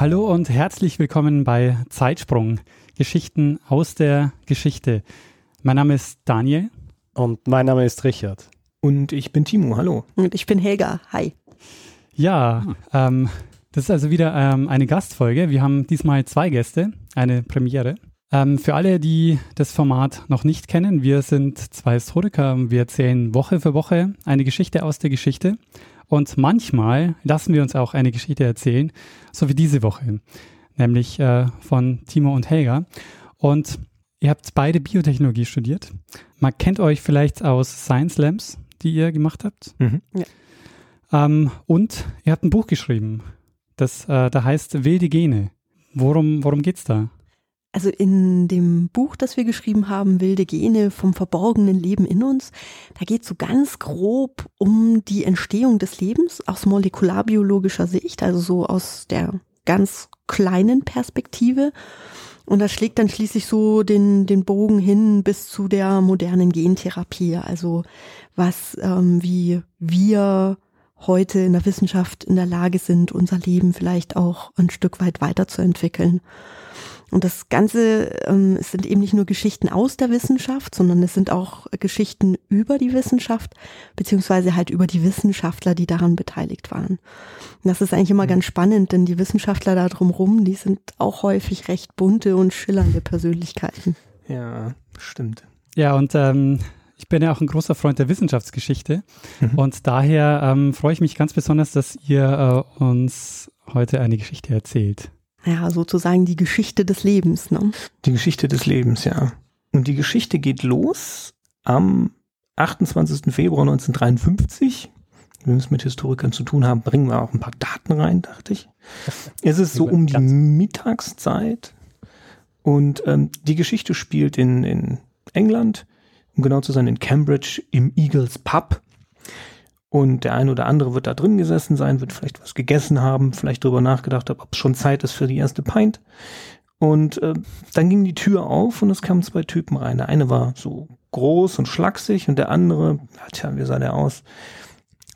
Hallo und herzlich willkommen bei Zeitsprung, Geschichten aus der Geschichte. Mein Name ist Daniel. Und mein Name ist Richard. Und ich bin Timo, hallo. Und ich bin Helga, hi. Ja, ähm, das ist also wieder ähm, eine Gastfolge. Wir haben diesmal zwei Gäste, eine Premiere. Ähm, für alle, die das Format noch nicht kennen, wir sind zwei Historiker. Wir erzählen Woche für Woche eine Geschichte aus der Geschichte. Und manchmal lassen wir uns auch eine Geschichte erzählen, so wie diese Woche, nämlich äh, von Timo und Helga. Und ihr habt beide Biotechnologie studiert. Man kennt euch vielleicht aus Science Labs, die ihr gemacht habt. Mhm. Ja. Ähm, und ihr habt ein Buch geschrieben, das äh, da heißt Wilde Gene. Worum, worum geht's da? Also in dem Buch, das wir geschrieben haben, Wilde Gene vom verborgenen Leben in uns, da geht es so ganz grob um die Entstehung des Lebens aus molekularbiologischer Sicht, also so aus der ganz kleinen Perspektive. Und das schlägt dann schließlich so den, den Bogen hin bis zu der modernen Gentherapie, also was, ähm, wie wir heute in der Wissenschaft in der Lage sind, unser Leben vielleicht auch ein Stück weit weiterzuentwickeln. Und das Ganze ähm, es sind eben nicht nur Geschichten aus der Wissenschaft, sondern es sind auch Geschichten über die Wissenschaft, beziehungsweise halt über die Wissenschaftler, die daran beteiligt waren. Und das ist eigentlich immer ganz spannend, denn die Wissenschaftler da drumherum, die sind auch häufig recht bunte und schillernde Persönlichkeiten. Ja, stimmt. Ja, und ähm, ich bin ja auch ein großer Freund der Wissenschaftsgeschichte mhm. und daher ähm, freue ich mich ganz besonders, dass ihr äh, uns heute eine Geschichte erzählt ja, sozusagen die Geschichte des Lebens. Ne? Die Geschichte des Lebens, ja. Und die Geschichte geht los am 28. Februar 1953. Wenn wir es mit Historikern zu tun haben, bringen wir auch ein paar Daten rein, dachte ich. Es ist so um die Mittagszeit und ähm, die Geschichte spielt in, in England, um genau zu sein, in Cambridge im Eagles Pub. Und der eine oder andere wird da drin gesessen sein, wird vielleicht was gegessen haben, vielleicht drüber nachgedacht haben, ob es schon Zeit ist für die erste Pint. Und äh, dann ging die Tür auf und es kamen zwei Typen rein. Der eine war so groß und schlaksig und der andere, ja, tja, wie sah der aus?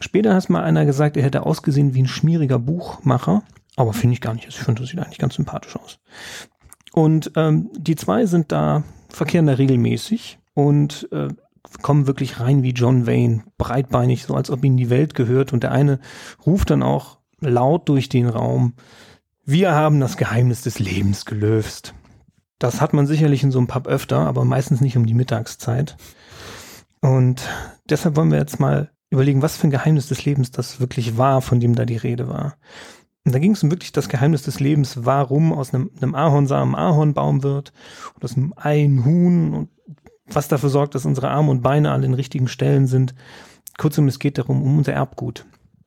Später hat mal einer gesagt, er hätte ausgesehen wie ein schmieriger Buchmacher. Aber finde ich gar nicht. Ich finde, das sieht eigentlich ganz sympathisch aus. Und ähm, die zwei sind da, verkehren da regelmäßig und äh, kommen wirklich rein wie John Wayne, breitbeinig, so als ob ihnen die Welt gehört. Und der eine ruft dann auch laut durch den Raum, wir haben das Geheimnis des Lebens gelöst. Das hat man sicherlich in so einem Pub öfter, aber meistens nicht um die Mittagszeit. Und deshalb wollen wir jetzt mal überlegen, was für ein Geheimnis des Lebens das wirklich war, von dem da die Rede war. Und da ging es um wirklich das Geheimnis des Lebens, warum aus einem, einem Ahornsamen Ahornbaum wird aus einem Ei ein Huhn und was dafür sorgt, dass unsere Arme und Beine an den richtigen Stellen sind. Kurzum, es geht darum, um unser Erbgut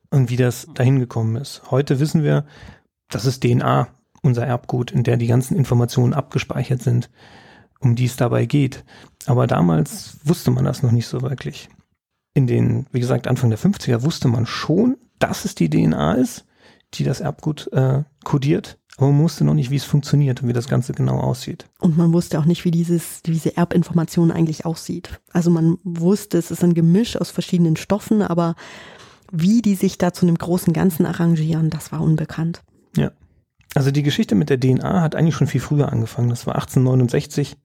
und wie das dahin gekommen ist. Heute wissen wir, das ist DNA, unser Erbgut, in der die ganzen Informationen abgespeichert sind, um die es dabei geht. Aber damals wusste man das noch nicht so wirklich. In den, wie gesagt, Anfang der 50er wusste man schon, dass es die DNA ist, die das Erbgut äh, kodiert. Aber man wusste noch nicht, wie es funktioniert und wie das Ganze genau aussieht. Und man wusste auch nicht, wie dieses, diese Erbinformation eigentlich aussieht. Also man wusste, es ist ein Gemisch aus verschiedenen Stoffen, aber wie die sich da zu einem großen Ganzen arrangieren, das war unbekannt. Ja. Also die Geschichte mit der DNA hat eigentlich schon viel früher angefangen. Das war 1869.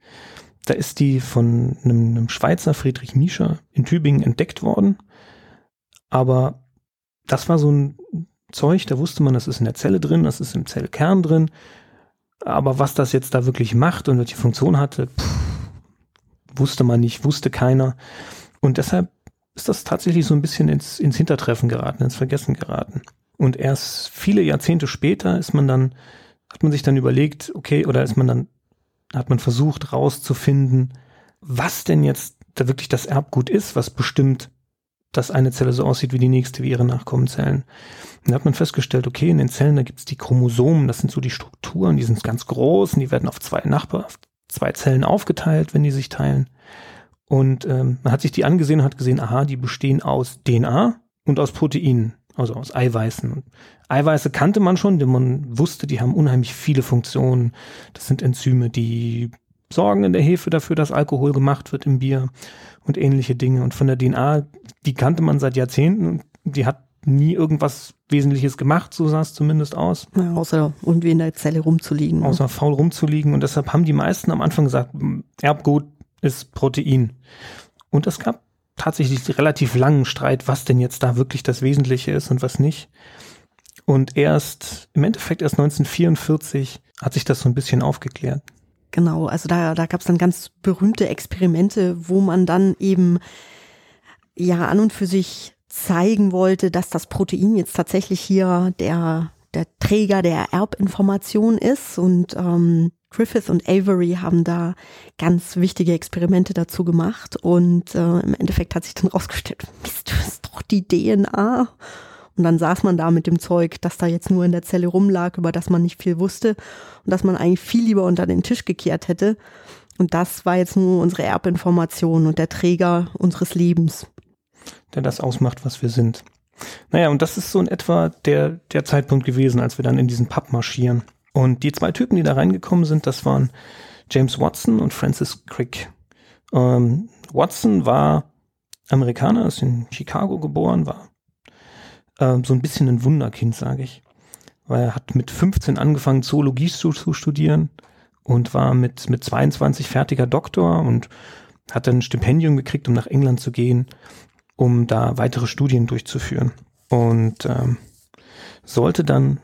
Da ist die von einem, einem Schweizer Friedrich Miescher in Tübingen entdeckt worden. Aber das war so ein Zeug, da wusste man, das ist in der Zelle drin, das ist im Zellkern drin. Aber was das jetzt da wirklich macht und welche Funktion hatte, pff, wusste man nicht, wusste keiner. Und deshalb ist das tatsächlich so ein bisschen ins, ins Hintertreffen geraten, ins Vergessen geraten. Und erst viele Jahrzehnte später ist man dann, hat man sich dann überlegt, okay, oder ist man dann, hat man versucht rauszufinden, was denn jetzt da wirklich das Erbgut ist, was bestimmt, dass eine Zelle so aussieht wie die nächste, wie ihre Nachkommenzellen. Und da hat man festgestellt, okay, in den Zellen, da gibt's die Chromosomen, das sind so die Strukturen, die sind ganz groß und die werden auf zwei Nachbar, auf zwei Zellen aufgeteilt, wenn die sich teilen. Und ähm, man hat sich die angesehen und hat gesehen, aha, die bestehen aus DNA und aus Proteinen, also aus Eiweißen. Und Eiweiße kannte man schon, denn man wusste, die haben unheimlich viele Funktionen. Das sind Enzyme, die sorgen in der Hefe dafür, dass Alkohol gemacht wird im Bier und ähnliche Dinge. Und von der DNA, die kannte man seit Jahrzehnten und die hat nie irgendwas Wesentliches gemacht, so sah es zumindest aus. Ja, außer irgendwie in der Zelle rumzuliegen. Ne? Außer faul rumzuliegen. Und deshalb haben die meisten am Anfang gesagt, Erbgut ist Protein. Und es gab tatsächlich relativ langen Streit, was denn jetzt da wirklich das Wesentliche ist und was nicht. Und erst, im Endeffekt erst 1944 hat sich das so ein bisschen aufgeklärt. Genau, also da, da gab es dann ganz berühmte Experimente, wo man dann eben ja an und für sich zeigen wollte, dass das Protein jetzt tatsächlich hier der, der Träger der Erbinformation ist. Und ähm, Griffith und Avery haben da ganz wichtige Experimente dazu gemacht. Und äh, im Endeffekt hat sich dann rausgestellt, Mist, das ist doch die DNA. Und dann saß man da mit dem Zeug, das da jetzt nur in der Zelle rumlag, über das man nicht viel wusste und das man eigentlich viel lieber unter den Tisch gekehrt hätte. Und das war jetzt nur unsere Erbinformation und der Träger unseres Lebens der das ausmacht, was wir sind. Naja, und das ist so in etwa der, der Zeitpunkt gewesen, als wir dann in diesen Pub marschieren. Und die zwei Typen, die da reingekommen sind, das waren James Watson und Francis Crick. Ähm, Watson war Amerikaner, ist in Chicago geboren, war ähm, so ein bisschen ein Wunderkind, sage ich. Weil er hat mit 15 angefangen, Zoologie zu, zu studieren und war mit, mit 22 fertiger Doktor und hat dann ein Stipendium gekriegt, um nach England zu gehen um da weitere Studien durchzuführen. Und ähm, sollte dann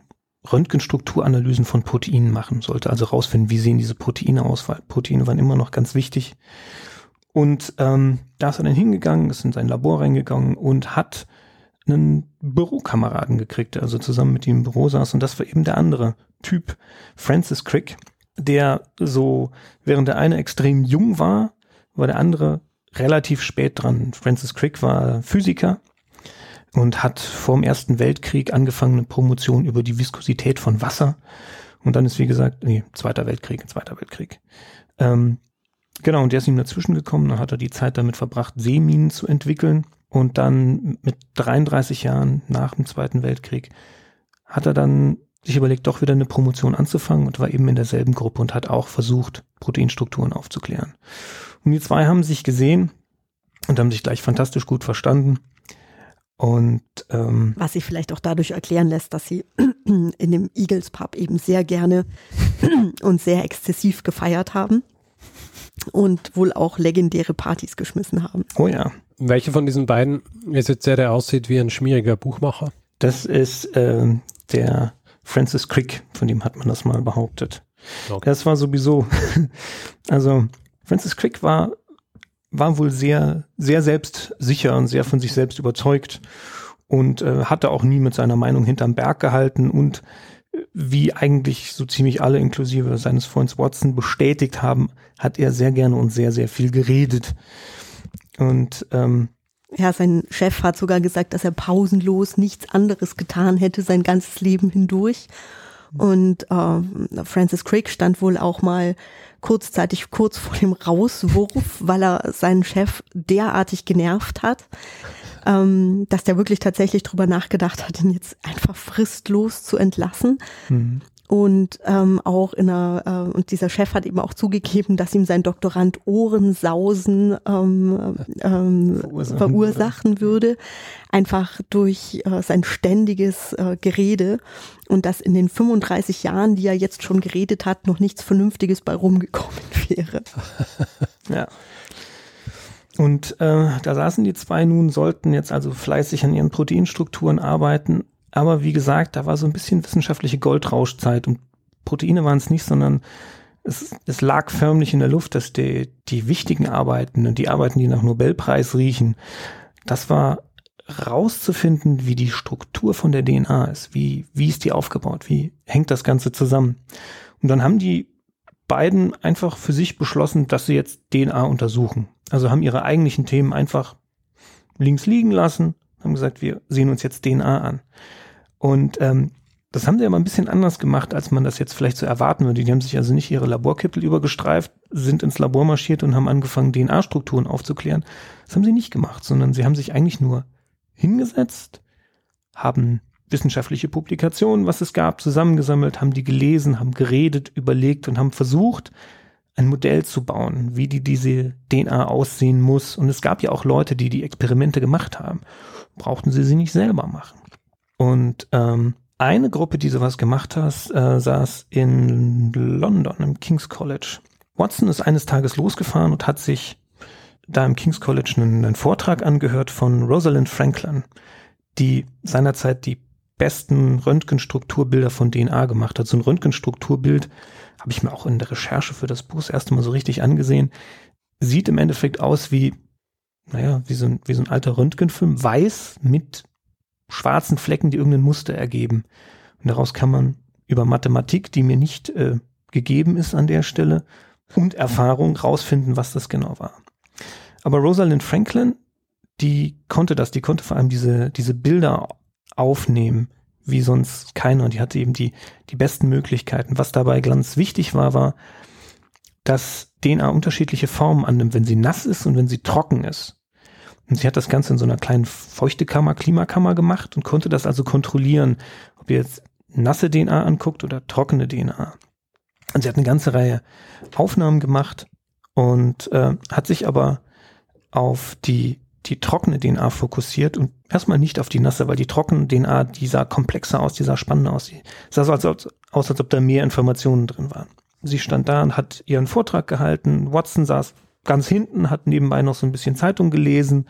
Röntgenstrukturanalysen von Proteinen machen, sollte also rausfinden, wie sehen diese Proteine aus, weil Proteine waren immer noch ganz wichtig. Und ähm, da ist er dann hingegangen, ist in sein Labor reingegangen und hat einen Bürokameraden gekriegt, also zusammen mit ihm im Büro saß. Und das war eben der andere Typ, Francis Crick, der so, während der eine extrem jung war, war der andere relativ spät dran. Francis Crick war Physiker und hat vor dem Ersten Weltkrieg angefangen eine Promotion über die Viskosität von Wasser. Und dann ist, wie gesagt, nee, Zweiter Weltkrieg, Zweiter Weltkrieg. Ähm, genau, und der ist ihm dazwischen gekommen. Dann hat er die Zeit damit verbracht, Seeminen zu entwickeln. Und dann mit 33 Jahren nach dem Zweiten Weltkrieg hat er dann sich überlegt, doch wieder eine Promotion anzufangen und war eben in derselben Gruppe und hat auch versucht, Proteinstrukturen aufzuklären. Und die zwei haben sich gesehen und haben sich gleich fantastisch gut verstanden. Und ähm, was sich vielleicht auch dadurch erklären lässt, dass sie in dem Eagles Pub eben sehr gerne und sehr exzessiv gefeiert haben und wohl auch legendäre Partys geschmissen haben. Oh ja. Welche von diesen beiden ist jetzt der, der aussieht wie ein schmieriger Buchmacher? Das ist äh, der Francis Crick, von dem hat man das mal behauptet. Okay. Das war sowieso, also Francis Crick war, war wohl sehr, sehr selbstsicher und sehr von sich selbst überzeugt und äh, hatte auch nie mit seiner Meinung hinterm Berg gehalten und wie eigentlich so ziemlich alle inklusive seines Freundes Watson bestätigt haben, hat er sehr gerne und sehr, sehr viel geredet. Und ähm, ja, sein Chef hat sogar gesagt, dass er pausenlos nichts anderes getan hätte sein ganzes Leben hindurch. Und äh, Francis Crick stand wohl auch mal kurzzeitig kurz vor dem Rauswurf, weil er seinen Chef derartig genervt hat, ähm, dass der wirklich tatsächlich drüber nachgedacht hat, ihn jetzt einfach fristlos zu entlassen. Mhm. Und ähm, auch in einer, äh, und dieser Chef hat eben auch zugegeben, dass ihm sein Doktorand Ohrensausen ähm, ähm, verursachen, verursachen würde, einfach durch äh, sein ständiges äh, Gerede und dass in den 35 Jahren, die er jetzt schon geredet hat, noch nichts Vernünftiges bei rumgekommen wäre. ja. Und äh, da saßen die zwei nun, sollten jetzt also fleißig an ihren Proteinstrukturen arbeiten aber wie gesagt, da war so ein bisschen wissenschaftliche Goldrauschzeit und Proteine waren es nicht, sondern es, es lag förmlich in der Luft, dass die, die wichtigen Arbeiten und die Arbeiten, die nach Nobelpreis riechen, das war rauszufinden, wie die Struktur von der DNA ist, wie, wie ist die aufgebaut, wie hängt das Ganze zusammen. Und dann haben die beiden einfach für sich beschlossen, dass sie jetzt DNA untersuchen. Also haben ihre eigentlichen Themen einfach links liegen lassen, haben gesagt, wir sehen uns jetzt DNA an. Und ähm, das haben sie aber ein bisschen anders gemacht, als man das jetzt vielleicht so erwarten würde. Die haben sich also nicht ihre Laborkittel übergestreift, sind ins Labor marschiert und haben angefangen, DNA-Strukturen aufzuklären. Das haben sie nicht gemacht, sondern sie haben sich eigentlich nur hingesetzt, haben wissenschaftliche Publikationen, was es gab, zusammengesammelt, haben die gelesen, haben geredet, überlegt und haben versucht, ein Modell zu bauen, wie die diese DNA aussehen muss. Und es gab ja auch Leute, die die Experimente gemacht haben. Brauchten sie sie nicht selber machen. Und ähm, eine Gruppe, die sowas gemacht hat, äh, saß in London im King's College. Watson ist eines Tages losgefahren und hat sich da im King's College einen, einen Vortrag angehört von Rosalind Franklin, die seinerzeit die besten Röntgenstrukturbilder von DNA gemacht hat. So ein Röntgenstrukturbild habe ich mir auch in der Recherche für das Buch das erste Mal so richtig angesehen. Sieht im Endeffekt aus wie, naja, wie so ein, wie so ein alter Röntgenfilm, weiß mit schwarzen Flecken, die irgendein Muster ergeben. Und daraus kann man über Mathematik, die mir nicht äh, gegeben ist an der Stelle, und Erfahrung rausfinden, was das genau war. Aber Rosalind Franklin, die konnte das, die konnte vor allem diese, diese Bilder aufnehmen, wie sonst keiner. Und die hatte eben die, die besten Möglichkeiten. Was dabei ganz wichtig war, war, dass DNA unterschiedliche Formen annimmt, wenn sie nass ist und wenn sie trocken ist. Und sie hat das Ganze in so einer kleinen Feuchtekammer, Klimakammer gemacht und konnte das also kontrollieren, ob ihr jetzt nasse DNA anguckt oder trockene DNA. Und sie hat eine ganze Reihe Aufnahmen gemacht und äh, hat sich aber auf die, die trockene DNA fokussiert und erstmal nicht auf die nasse, weil die trockene DNA, die sah komplexer aus, die sah spannender aus. Die sah so als, als, aus, als ob da mehr Informationen drin waren. Sie stand da und hat ihren Vortrag gehalten. Watson saß ganz hinten, hat nebenbei noch so ein bisschen Zeitung gelesen.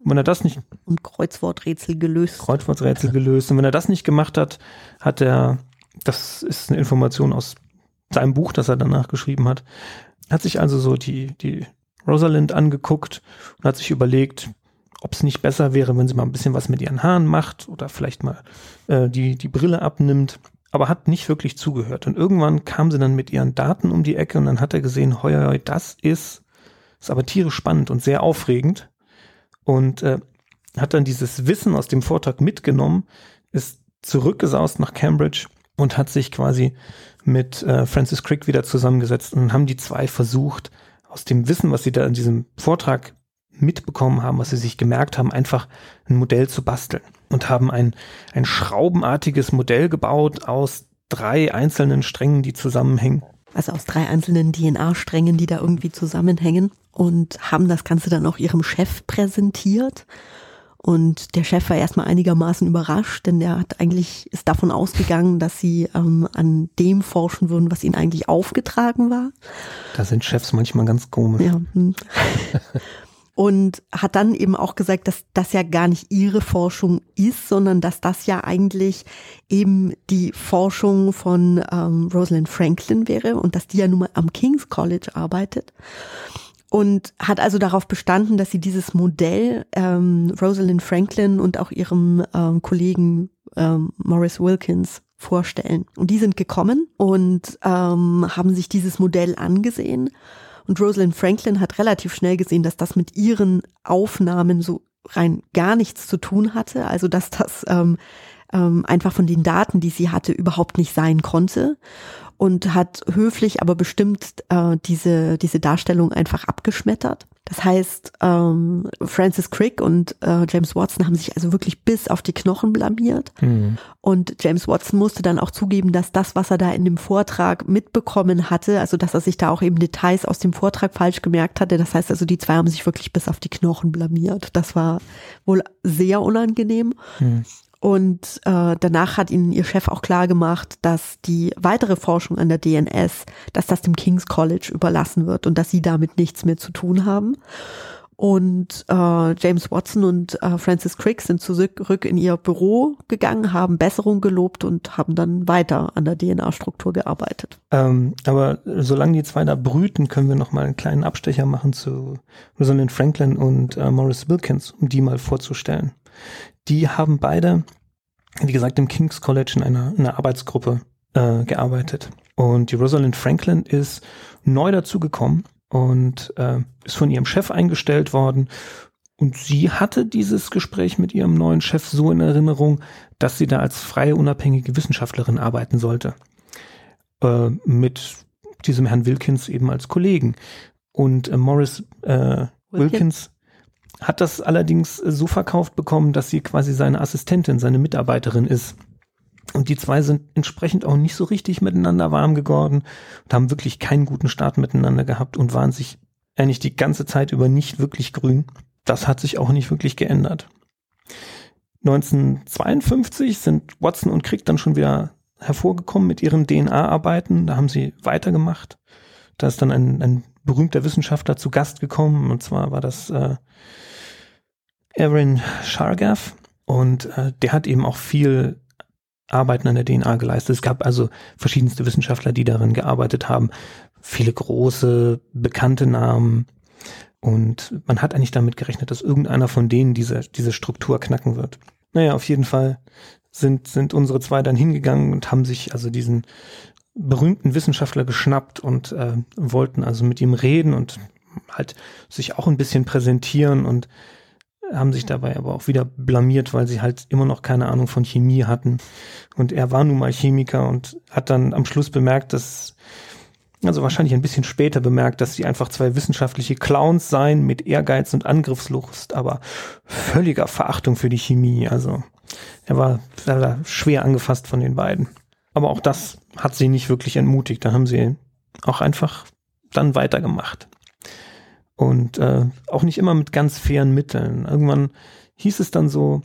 Und wenn er das nicht. Und Kreuzworträtsel gelöst. Kreuzworträtsel gelöst. Und wenn er das nicht gemacht hat, hat er, das ist eine Information aus seinem Buch, das er danach geschrieben hat, hat sich also so die, die Rosalind angeguckt und hat sich überlegt, ob es nicht besser wäre, wenn sie mal ein bisschen was mit ihren Haaren macht oder vielleicht mal äh, die, die Brille abnimmt, aber hat nicht wirklich zugehört. Und irgendwann kam sie dann mit ihren Daten um die Ecke und dann hat er gesehen, hoi, hoi, das ist ist aber tierisch spannend und sehr aufregend. Und äh, hat dann dieses Wissen aus dem Vortrag mitgenommen, ist zurückgesaust nach Cambridge und hat sich quasi mit äh, Francis Crick wieder zusammengesetzt und haben die zwei versucht, aus dem Wissen, was sie da in diesem Vortrag mitbekommen haben, was sie sich gemerkt haben, einfach ein Modell zu basteln und haben ein, ein schraubenartiges Modell gebaut aus drei einzelnen Strängen, die zusammenhängen also aus drei einzelnen DNA-Strängen, die da irgendwie zusammenhängen und haben das Ganze dann auch ihrem Chef präsentiert. Und der Chef war erstmal einigermaßen überrascht, denn der hat eigentlich, ist davon ausgegangen, dass sie ähm, an dem forschen würden, was ihnen eigentlich aufgetragen war. Da sind Chefs manchmal ganz komisch. Ja. Hm. und hat dann eben auch gesagt, dass das ja gar nicht ihre Forschung ist, sondern dass das ja eigentlich eben die Forschung von ähm, Rosalind Franklin wäre und dass die ja nun mal am King's College arbeitet. Und hat also darauf bestanden, dass sie dieses Modell ähm, Rosalind Franklin und auch ihrem ähm, Kollegen ähm, Morris Wilkins vorstellen. Und die sind gekommen und ähm, haben sich dieses Modell angesehen und Rosalind Franklin hat relativ schnell gesehen, dass das mit ihren Aufnahmen so rein gar nichts zu tun hatte. Also dass das ähm, ähm, einfach von den Daten, die sie hatte, überhaupt nicht sein konnte und hat höflich, aber bestimmt äh, diese, diese Darstellung einfach abgeschmettert. Das heißt, ähm, Francis Crick und äh, James Watson haben sich also wirklich bis auf die Knochen blamiert. Mhm. Und James Watson musste dann auch zugeben, dass das, was er da in dem Vortrag mitbekommen hatte, also dass er sich da auch eben Details aus dem Vortrag falsch gemerkt hatte. Das heißt also, die zwei haben sich wirklich bis auf die Knochen blamiert. Das war wohl sehr unangenehm. Mhm. Und äh, danach hat ihnen ihr Chef auch klar gemacht, dass die weitere Forschung an der DNS, dass das dem King's College überlassen wird und dass sie damit nichts mehr zu tun haben. Und äh, James Watson und äh, Francis Crick sind zurück in ihr Büro gegangen, haben Besserung gelobt und haben dann weiter an der DNA-Struktur gearbeitet. Ähm, aber solange die zwei da brüten, können wir noch mal einen kleinen Abstecher machen zu Rosalind Franklin und äh, Morris Wilkins, um die mal vorzustellen. Die haben beide, wie gesagt, im King's College in einer, in einer Arbeitsgruppe äh, gearbeitet. Und die Rosalind Franklin ist neu dazugekommen und äh, ist von ihrem Chef eingestellt worden Und sie hatte dieses Gespräch mit ihrem neuen Chef so in Erinnerung, dass sie da als freie, unabhängige Wissenschaftlerin arbeiten sollte. Äh, mit diesem Herrn Wilkins eben als Kollegen. Und äh, Morris äh, Wilkins hat das allerdings so verkauft bekommen, dass sie quasi seine Assistentin, seine Mitarbeiterin ist. Und die zwei sind entsprechend auch nicht so richtig miteinander warm geworden und haben wirklich keinen guten Start miteinander gehabt und waren sich eigentlich die ganze Zeit über nicht wirklich grün. Das hat sich auch nicht wirklich geändert. 1952 sind Watson und Crick dann schon wieder hervorgekommen mit ihren DNA-Arbeiten. Da haben sie weitergemacht. Da ist dann ein, ein berühmter Wissenschaftler zu Gast gekommen. Und zwar war das äh, Aaron Shargaff. Und äh, der hat eben auch viel Arbeiten an der DNA geleistet. Es gab also verschiedenste Wissenschaftler, die darin gearbeitet haben. Viele große, bekannte Namen. Und man hat eigentlich damit gerechnet, dass irgendeiner von denen diese, diese Struktur knacken wird. Naja, auf jeden Fall sind, sind unsere zwei dann hingegangen und haben sich also diesen berühmten Wissenschaftler geschnappt und äh, wollten also mit ihm reden und halt sich auch ein bisschen präsentieren und haben sich dabei aber auch wieder blamiert, weil sie halt immer noch keine Ahnung von Chemie hatten. Und er war nun mal Chemiker und hat dann am Schluss bemerkt, dass, also wahrscheinlich ein bisschen später bemerkt, dass sie einfach zwei wissenschaftliche Clowns seien mit Ehrgeiz und Angriffslust, aber völliger Verachtung für die Chemie. Also er war, er war schwer angefasst von den beiden. Aber auch das hat sie nicht wirklich entmutigt. Da haben sie auch einfach dann weitergemacht und äh, auch nicht immer mit ganz fairen Mitteln. Irgendwann hieß es dann so,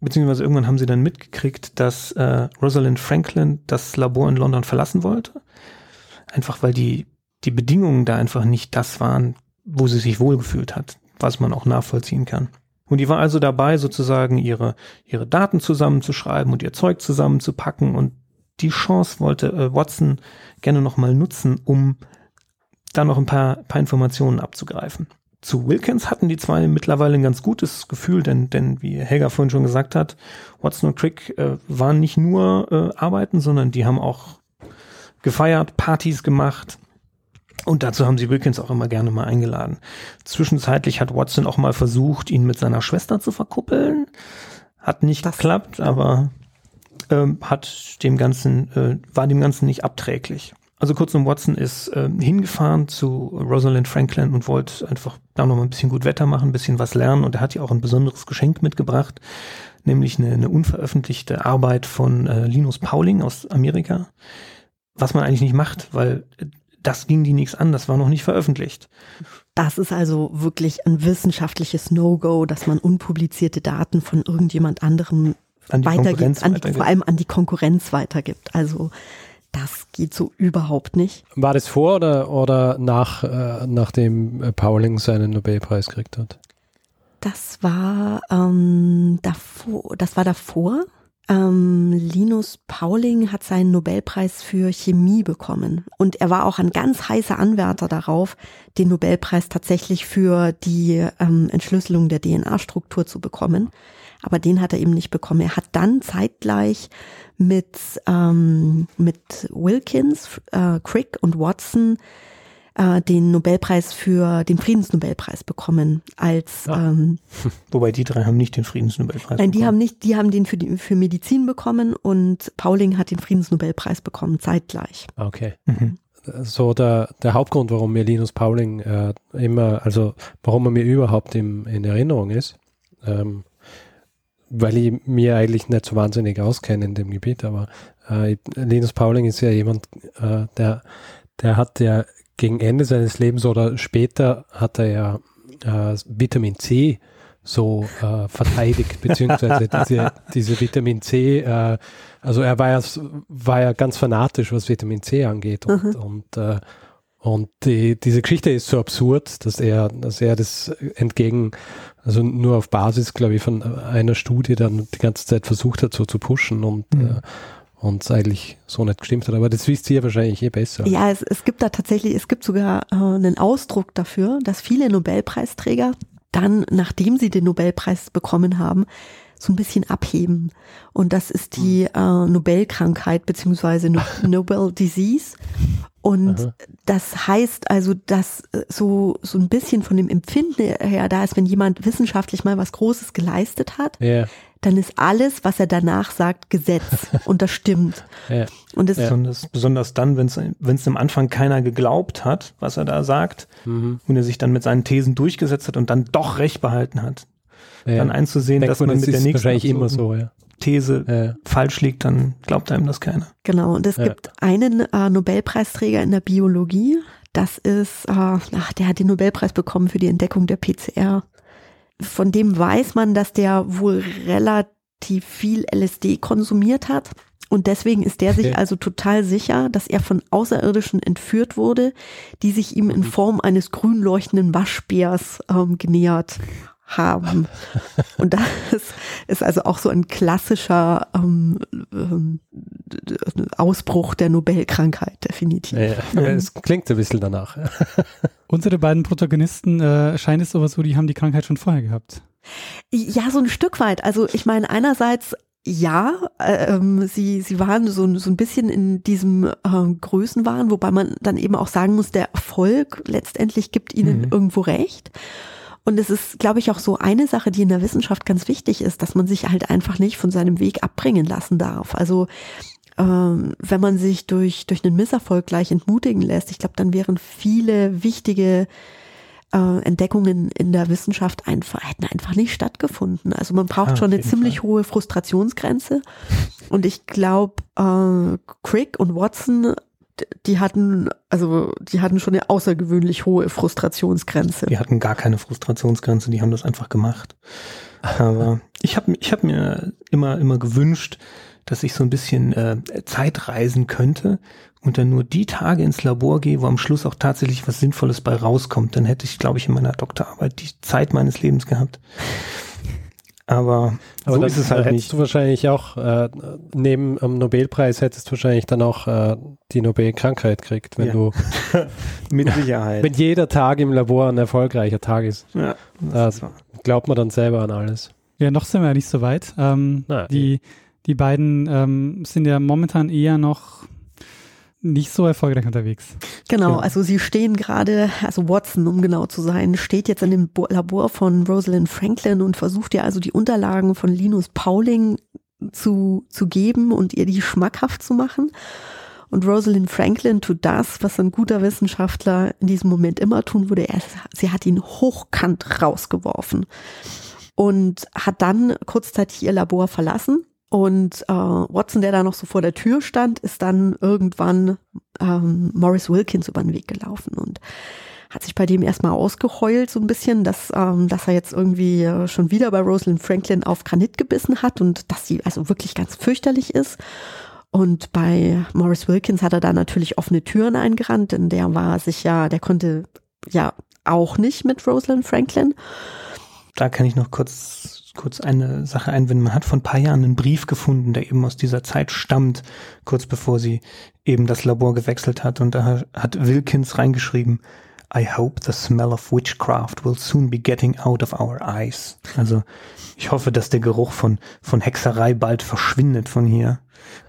beziehungsweise irgendwann haben sie dann mitgekriegt, dass äh, Rosalind Franklin das Labor in London verlassen wollte. Einfach weil die, die Bedingungen da einfach nicht das waren, wo sie sich wohlgefühlt hat, was man auch nachvollziehen kann. Und die war also dabei, sozusagen ihre, ihre Daten zusammenzuschreiben und ihr Zeug zusammenzupacken und die Chance wollte äh, Watson gerne nochmal nutzen, um da noch ein paar, paar Informationen abzugreifen. Zu Wilkins hatten die zwei mittlerweile ein ganz gutes Gefühl, denn, denn wie Helga vorhin schon gesagt hat, Watson und Crick äh, waren nicht nur äh, arbeiten, sondern die haben auch gefeiert, Partys gemacht. Und dazu haben sie Wilkins auch immer gerne mal eingeladen. Zwischenzeitlich hat Watson auch mal versucht, ihn mit seiner Schwester zu verkuppeln. Hat nicht das geklappt, aber ähm, hat dem Ganzen, äh, war dem Ganzen nicht abträglich. Also kurzum, Watson ist äh, hingefahren zu Rosalind Franklin und wollte einfach da noch mal ein bisschen gut Wetter machen, ein bisschen was lernen. Und er hat ihr auch ein besonderes Geschenk mitgebracht, nämlich eine, eine unveröffentlichte Arbeit von äh, Linus Pauling aus Amerika, was man eigentlich nicht macht, weil das ging die nichts an, das war noch nicht veröffentlicht. Das ist also wirklich ein wissenschaftliches No-Go, dass man unpublizierte Daten von irgendjemand anderem an weitergibt, an die, vor allem an die Konkurrenz weitergibt. Also das geht so überhaupt nicht. War das vor oder, oder nach, äh, nachdem äh, Pauling seinen Nobelpreis gekriegt hat? Das war ähm, davor. Das war davor. Ähm, Linus Pauling hat seinen Nobelpreis für Chemie bekommen und er war auch ein ganz heißer Anwärter darauf, den Nobelpreis tatsächlich für die ähm, Entschlüsselung der DNA-Struktur zu bekommen. Aber den hat er eben nicht bekommen. Er hat dann zeitgleich mit, ähm, mit Wilkins, äh, Crick und Watson äh, den Nobelpreis für den Friedensnobelpreis bekommen als ja. ähm, wobei die drei haben nicht den Friedensnobelpreis nein die bekommen. haben nicht die haben den für die, für Medizin bekommen und Pauling hat den Friedensnobelpreis bekommen zeitgleich okay mhm. so der der Hauptgrund warum mir Linus Pauling äh, immer also warum er mir überhaupt im, in Erinnerung ist ähm, weil ich mir eigentlich nicht so wahnsinnig auskenne in dem Gebiet, aber äh, Linus Pauling ist ja jemand, äh, der, der hat ja gegen Ende seines Lebens oder später hat er ja äh, Vitamin C so äh, verteidigt, beziehungsweise diese, diese Vitamin C, äh, also er war ja, war ja ganz fanatisch, was Vitamin C angeht und, mhm. und äh, und die, diese Geschichte ist so absurd, dass er, dass er das entgegen, also nur auf Basis, glaube ich, von einer Studie dann die ganze Zeit versucht hat, so zu pushen und mhm. äh, und es eigentlich so nicht gestimmt hat. Aber das wisst ihr wahrscheinlich eh besser. Ja, es, es gibt da tatsächlich, es gibt sogar äh, einen Ausdruck dafür, dass viele Nobelpreisträger dann, nachdem sie den Nobelpreis bekommen haben, so ein bisschen abheben. Und das ist die hm. äh, Nobelkrankheit beziehungsweise no Nobel Disease. Und Aha. das heißt also, dass äh, so, so ein bisschen von dem Empfinden her da ist, wenn jemand wissenschaftlich mal was Großes geleistet hat, Ja, dann ist alles, was er danach sagt, Gesetz und das stimmt. ja, Und es, Besonders, besonders dann, wenn es am Anfang keiner geglaubt hat, was er da sagt, mhm. und er sich dann mit seinen Thesen durchgesetzt hat und dann doch recht behalten hat. ja. Dann einzusehen, Denkt dass man das mit der ist nächsten wahrscheinlich immer so, ja. These Ja. falsch liegt, dann glaubt einem das keiner. genau, und es Ja. gibt einen äh, Nobelpreisträger in der Biologie, das ist, äh, ach, der hat den Nobelpreis bekommen für die Entdeckung der PCR. Von dem weiß man, dass der wohl relativ viel LSD konsumiert hat. Und deswegen ist der sich also total sicher, dass er von Außerirdischen entführt wurde, die sich ihm in Form eines grün leuchtenden Waschbärs ähm, genähert haben. Und das ist also auch so ein klassischer ähm, ähm, Ausbruch der Nobelkrankheit, definitiv. Ja, ja. Es klingt ein bisschen danach. Unsere beiden Protagonisten äh, scheint es aber so, die haben die Krankheit schon vorher gehabt. Ja, so ein Stück weit. Also ich meine, einerseits ja, äh, ähm, sie, sie waren so, so ein bisschen in diesem ähm, Größenwahn, wobei man dann eben auch sagen muss, der Erfolg letztendlich gibt ihnen Mhm. irgendwo recht. Und es ist, glaube ich, auch so eine Sache, die in der Wissenschaft ganz wichtig ist, dass man sich halt einfach nicht von seinem Weg abbringen lassen darf. Also ähm, wenn man sich durch, durch einen Misserfolg gleich entmutigen lässt, ich glaube, dann wären viele wichtige äh, Entdeckungen in der Wissenschaft einfach, hätten einfach nicht stattgefunden. Also man braucht Ah, schon eine ziemlich Fall. hohe Frustrationsgrenze. Und ich glaube, äh, Crick und Watson, die hatten, also die hatten schon eine außergewöhnlich hohe Frustrationsgrenze. Die hatten gar keine Frustrationsgrenze, die haben das einfach gemacht. Aber ich habe ich hab mir immer, immer gewünscht, dass ich so ein bisschen äh, Zeit reisen könnte und dann nur die Tage ins Labor gehe, wo am Schluss auch tatsächlich was Sinnvolles bei rauskommt. Dann hätte ich, glaube ich, in meiner Doktorarbeit die Zeit meines Lebens gehabt. Aber, Aber so ist es da halt hättest nicht. du wahrscheinlich auch, äh, neben am Nobelpreis hättest du wahrscheinlich dann auch äh, die Nobelkrankheit kriegt, wenn Ja. du, Mit Sicherheit. wenn jeder Tag im Labor ein erfolgreicher Tag ist, ja, das ist wahr. glaubt man dann selber an alles. Ja, noch sind wir ja nicht so weit. Ähm, Na, die, die beiden ähm, sind ja momentan eher noch nicht so erfolgreich unterwegs. Genau, also sie stehen gerade, also Watson, um genau zu sein, steht jetzt in dem Bo Labor von Rosalind Franklin und versucht ihr also die Unterlagen von Linus Pauling zu, zu geben und ihr die schmackhaft zu machen. Und Rosalind Franklin tut das, was ein guter Wissenschaftler in diesem Moment immer tun würde. Er, sie hat ihn hochkant rausgeworfen und hat dann kurzzeitig ihr Labor verlassen. Und äh, Watson, der da noch so vor der Tür stand, ist dann irgendwann ähm, Morris Wilkins über den Weg gelaufen und hat sich bei dem erstmal ausgeheult, so ein bisschen, dass, ähm, dass er jetzt irgendwie äh, schon wieder bei Rosalind Franklin auf Granit gebissen hat und dass sie also wirklich ganz fürchterlich ist. Und bei Morris Wilkins hat er da natürlich offene Türen eingerannt, denn der war sich ja, der konnte ja auch nicht mit Rosalind Franklin. Da kann ich noch kurz, kurz eine Sache einwenden. Man hat vor ein paar Jahren einen Brief gefunden, der eben aus dieser Zeit stammt, kurz bevor sie eben das Labor gewechselt hat. Und da hat Wilkins reingeschrieben, I hope the smell of witchcraft will soon be getting out of our eyes. Also ich hoffe, dass der Geruch von, von Hexerei bald verschwindet von hier.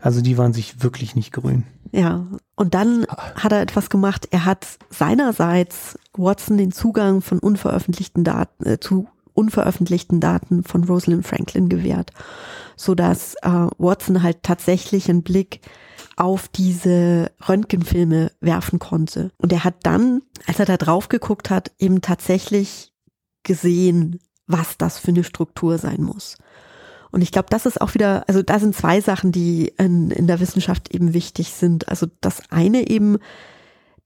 Also die waren sich wirklich nicht grün. Ja, und dann hat er etwas gemacht. Er hat seinerseits Watson den Zugang von unveröffentlichten Daten äh, zu unveröffentlichten Daten von Rosalind Franklin gewährt, so dass äh, Watson halt tatsächlich einen Blick auf diese Röntgenfilme werfen konnte. Und er hat dann, als er da drauf geguckt hat, eben tatsächlich gesehen, was das für eine Struktur sein muss. Und ich glaube, das ist auch wieder, also da sind zwei Sachen, die in, in der Wissenschaft eben wichtig sind. Also das eine eben,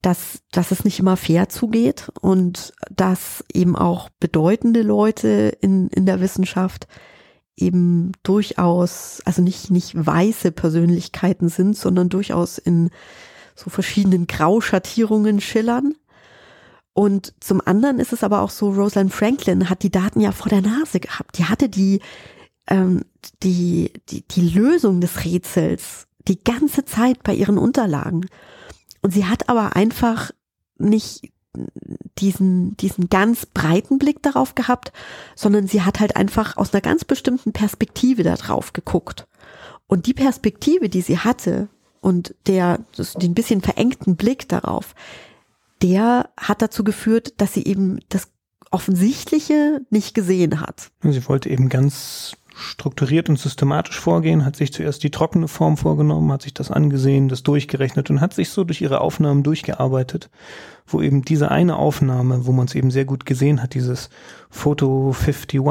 dass, dass es nicht immer fair zugeht und dass eben auch bedeutende Leute in, in der Wissenschaft eben durchaus, also nicht, nicht weiße Persönlichkeiten sind, sondern durchaus in so verschiedenen Grauschattierungen schillern. Und zum anderen ist es aber auch so, Rosalind Franklin hat die Daten ja vor der Nase gehabt. Die hatte die, ähm, die, die, die Lösung des Rätsels die ganze Zeit bei ihren Unterlagen. Und sie hat aber einfach nicht diesen, diesen ganz breiten Blick darauf gehabt, sondern sie hat halt einfach aus einer ganz bestimmten Perspektive da drauf geguckt. Und die Perspektive, die sie hatte, und der, den bisschen verengten Blick darauf, der hat dazu geführt, dass sie eben das Offensichtliche nicht gesehen hat. Sie wollte eben ganz strukturiert und systematisch vorgehen, hat sich zuerst die trockene Form vorgenommen, hat sich das angesehen, das durchgerechnet und hat sich so durch ihre Aufnahmen durchgearbeitet, wo eben diese eine Aufnahme, wo man es eben sehr gut gesehen hat, dieses Foto 51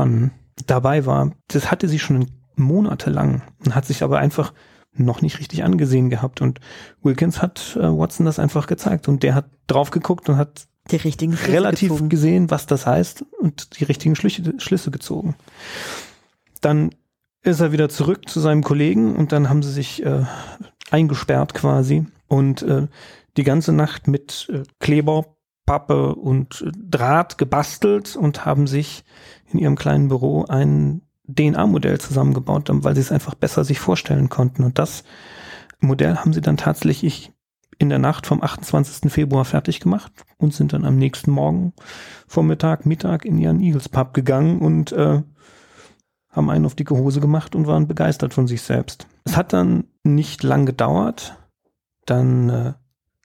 dabei war, das hatte sie schon monatelang und hat sich aber einfach noch nicht richtig angesehen gehabt und Wilkins hat äh, Watson das einfach gezeigt und der hat drauf geguckt und hat die richtigen relativ gezogen. gesehen, was das heißt und die richtigen Schlüsse gezogen. Dann ist er wieder zurück zu seinem Kollegen und dann haben sie sich äh, eingesperrt quasi und äh, die ganze Nacht mit äh, Kleber, Pappe und äh, Draht gebastelt und haben sich in ihrem kleinen Büro ein DNA-Modell zusammengebaut, weil sie es einfach besser sich vorstellen konnten. Und das Modell haben sie dann tatsächlich in der Nacht vom 28. Februar fertig gemacht und sind dann am nächsten Morgen Vormittag, Mittag in ihren Eagles Pub gegangen und äh, haben einen auf dicke Hose gemacht und waren begeistert von sich selbst. Es hat dann nicht lang gedauert. Dann äh,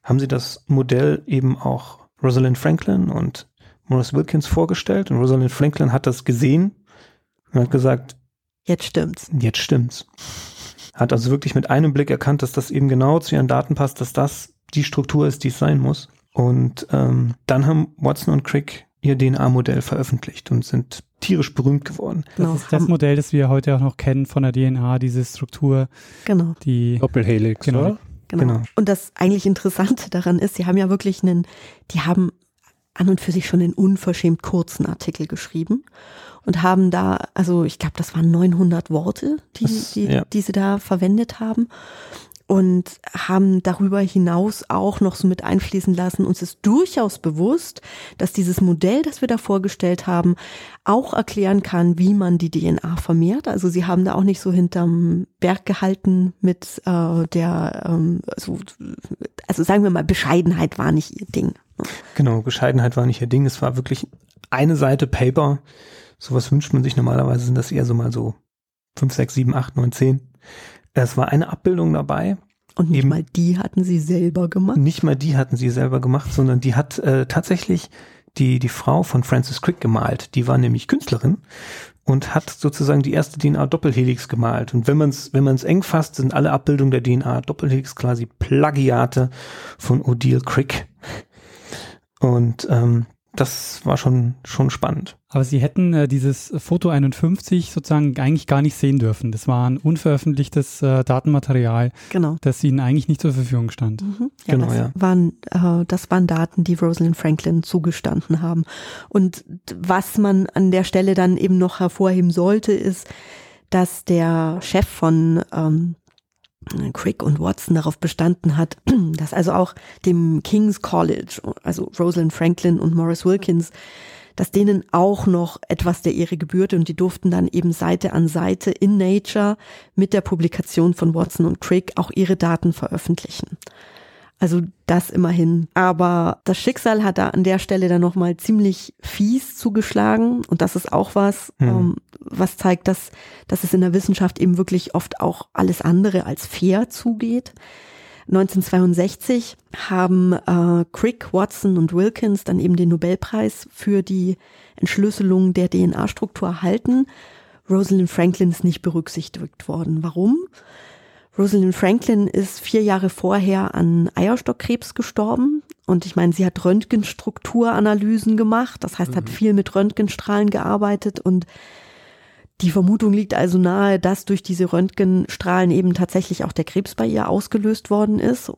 haben sie das Modell eben auch Rosalind Franklin und Morris Wilkins vorgestellt und Rosalind Franklin hat das gesehen und hat gesagt, jetzt stimmt's. Jetzt stimmt's. Hat also wirklich mit einem Blick erkannt, dass das eben genau zu ihren Daten passt, dass das die Struktur ist, die es sein muss. Und ähm, dann haben Watson und Crick ihr DNA-Modell veröffentlicht und sind tierisch berühmt geworden. Das genau. ist das Modell, das wir heute auch noch kennen von der DNA, diese Struktur. Genau. Die Doppelhelix, genau. Oder? Genau. genau. Und das eigentlich Interessante daran ist, sie haben ja wirklich einen, die haben an und für sich schon einen unverschämt kurzen Artikel geschrieben und haben da, also ich glaube, das waren 900 Worte, die, das, die, ja. die sie da verwendet haben und haben darüber hinaus auch noch so mit einfließen lassen. Uns ist durchaus bewusst, dass dieses Modell, das wir da vorgestellt haben, auch erklären kann, wie man die DNA vermehrt. Also sie haben da auch nicht so hinterm Berg gehalten mit äh, der, ähm, also, also sagen wir mal, Bescheidenheit war nicht ihr Ding. Genau, Bescheidenheit war nicht ihr Ding. Es war wirklich eine Seite Paper. Sowas wünscht man sich normalerweise, sind das eher so mal so fünf, sechs, sieben, acht, neun, zehn es war eine Abbildung dabei. Und nicht Eben, mal die hatten sie selber gemacht? Nicht mal die hatten sie selber gemacht, sondern die hat äh, tatsächlich die, die Frau von Francis Crick gemalt. Die war nämlich Künstlerin und hat sozusagen die erste DNA-Doppelhelix gemalt. Und wenn man es wenn man's eng fasst, sind alle Abbildungen der DNA-Doppelhelix quasi Plagiate von Odile Crick. Und ähm, das war schon, schon spannend. Aber Sie hätten äh, dieses Foto 51 sozusagen eigentlich gar nicht sehen dürfen. Das war ein unveröffentlichtes äh, Datenmaterial, genau. das Ihnen eigentlich nicht zur Verfügung stand. Mhm. Ja, genau, das, ja. Waren, äh, das waren Daten, die Rosalind Franklin zugestanden haben. Und was man an der Stelle dann eben noch hervorheben sollte, ist, dass der Chef von ähm, Crick und Watson darauf bestanden hat, dass also auch dem King's College, also Rosalind Franklin und Morris Wilkins, dass denen auch noch etwas der Ehre gebührte und die durften dann eben Seite an Seite in Nature mit der Publikation von Watson und Crick auch ihre Daten veröffentlichen. Also das immerhin. Aber das Schicksal hat da an der Stelle dann nochmal ziemlich fies zugeschlagen. Und das ist auch was, mhm. ähm, was zeigt, dass, dass es in der Wissenschaft eben wirklich oft auch alles andere als fair zugeht. 1962 haben äh, Crick, Watson und Wilkins dann eben den Nobelpreis für die Entschlüsselung der DNA-Struktur erhalten. Rosalind Franklin ist nicht berücksichtigt worden. Warum? Rosalind Franklin ist vier Jahre vorher an Eierstockkrebs gestorben. Und ich meine, sie hat Röntgenstrukturanalysen gemacht. Das heißt, mhm. hat viel mit Röntgenstrahlen gearbeitet. Und die Vermutung liegt also nahe, dass durch diese Röntgenstrahlen eben tatsächlich auch der Krebs bei ihr ausgelöst worden ist.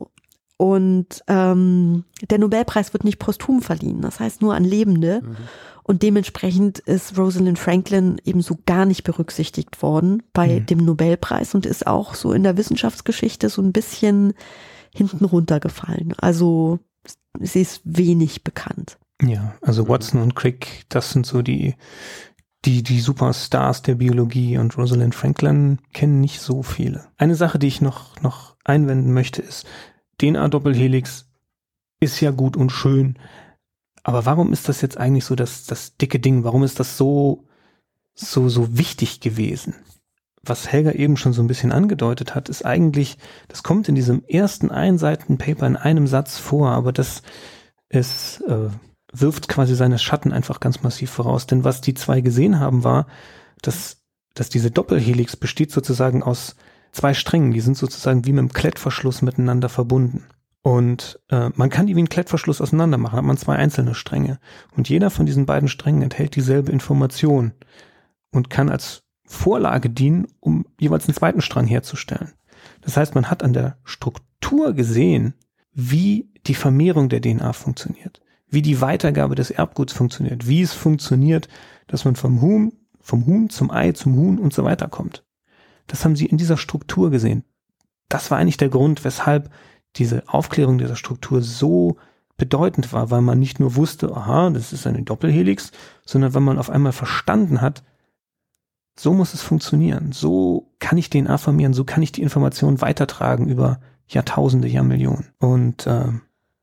Und ähm, der Nobelpreis wird nicht posthum verliehen. Das heißt nur an Lebende. Mhm. Und dementsprechend ist Rosalind Franklin ebenso gar nicht berücksichtigt worden bei mhm. dem Nobelpreis und ist auch so in der Wissenschaftsgeschichte so ein bisschen hinten runtergefallen. Also sie ist wenig bekannt. Ja, also Watson und Crick, das sind so die, die, die Superstars der Biologie und Rosalind Franklin kennen nicht so viele. Eine Sache, die ich noch, noch einwenden möchte, ist, DNA-Doppelhelix ist ja gut und schön, aber warum ist das jetzt eigentlich so das, das dicke Ding? Warum ist das so, so, so wichtig gewesen? was Helga eben schon so ein bisschen angedeutet hat, ist eigentlich, das kommt in diesem ersten Einseiten-Paper in einem Satz vor, aber das ist, äh, wirft quasi seine Schatten einfach ganz massiv voraus. Denn was die zwei gesehen haben, war, dass, dass diese Doppelhelix besteht sozusagen aus zwei Strängen, die sind sozusagen wie mit einem Klettverschluss miteinander verbunden. Und äh, man kann die wie einen Klettverschluss auseinander machen, hat man zwei einzelne Stränge. Und jeder von diesen beiden Strängen enthält dieselbe Information und kann als Vorlage dienen, um jeweils einen zweiten Strang herzustellen. Das heißt, man hat an der Struktur gesehen, wie die Vermehrung der DNA funktioniert, wie die Weitergabe des Erbguts funktioniert, wie es funktioniert, dass man vom Huhn, vom Huhn zum Ei, zum Huhn und so weiter kommt. Das haben sie in dieser Struktur gesehen. Das war eigentlich der Grund, weshalb diese Aufklärung dieser Struktur so bedeutend war, weil man nicht nur wusste, aha, das ist eine Doppelhelix, sondern weil man auf einmal verstanden hat, so muss es funktionieren. So kann ich DNA vermehren, so kann ich die Information weitertragen über Jahrtausende, Jahrmillionen. Und äh,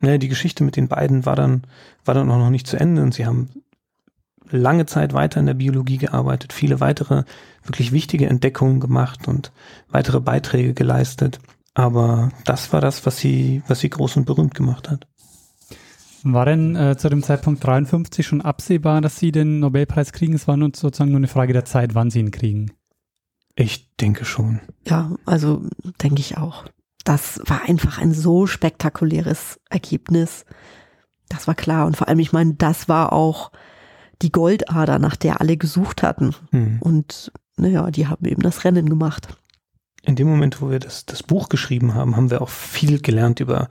ne, die Geschichte mit den beiden war dann, war dann auch noch nicht zu Ende und sie haben lange Zeit weiter in der Biologie gearbeitet, viele weitere wirklich wichtige Entdeckungen gemacht und weitere Beiträge geleistet. Aber das war das, was sie, was sie groß und berühmt gemacht hat. War denn äh, zu dem Zeitpunkt 53 schon absehbar, dass Sie den Nobelpreis kriegen? Es war nur sozusagen nur eine Frage der Zeit, wann Sie ihn kriegen. Ich denke schon. Ja, also denke ich auch. Das war einfach ein so spektakuläres Ergebnis. Das war klar. Und vor allem, ich meine, das war auch die Goldader, nach der alle gesucht hatten. Hm. Und naja, die haben eben das Rennen gemacht. In dem Moment, wo wir das, das Buch geschrieben haben, haben wir auch viel gelernt über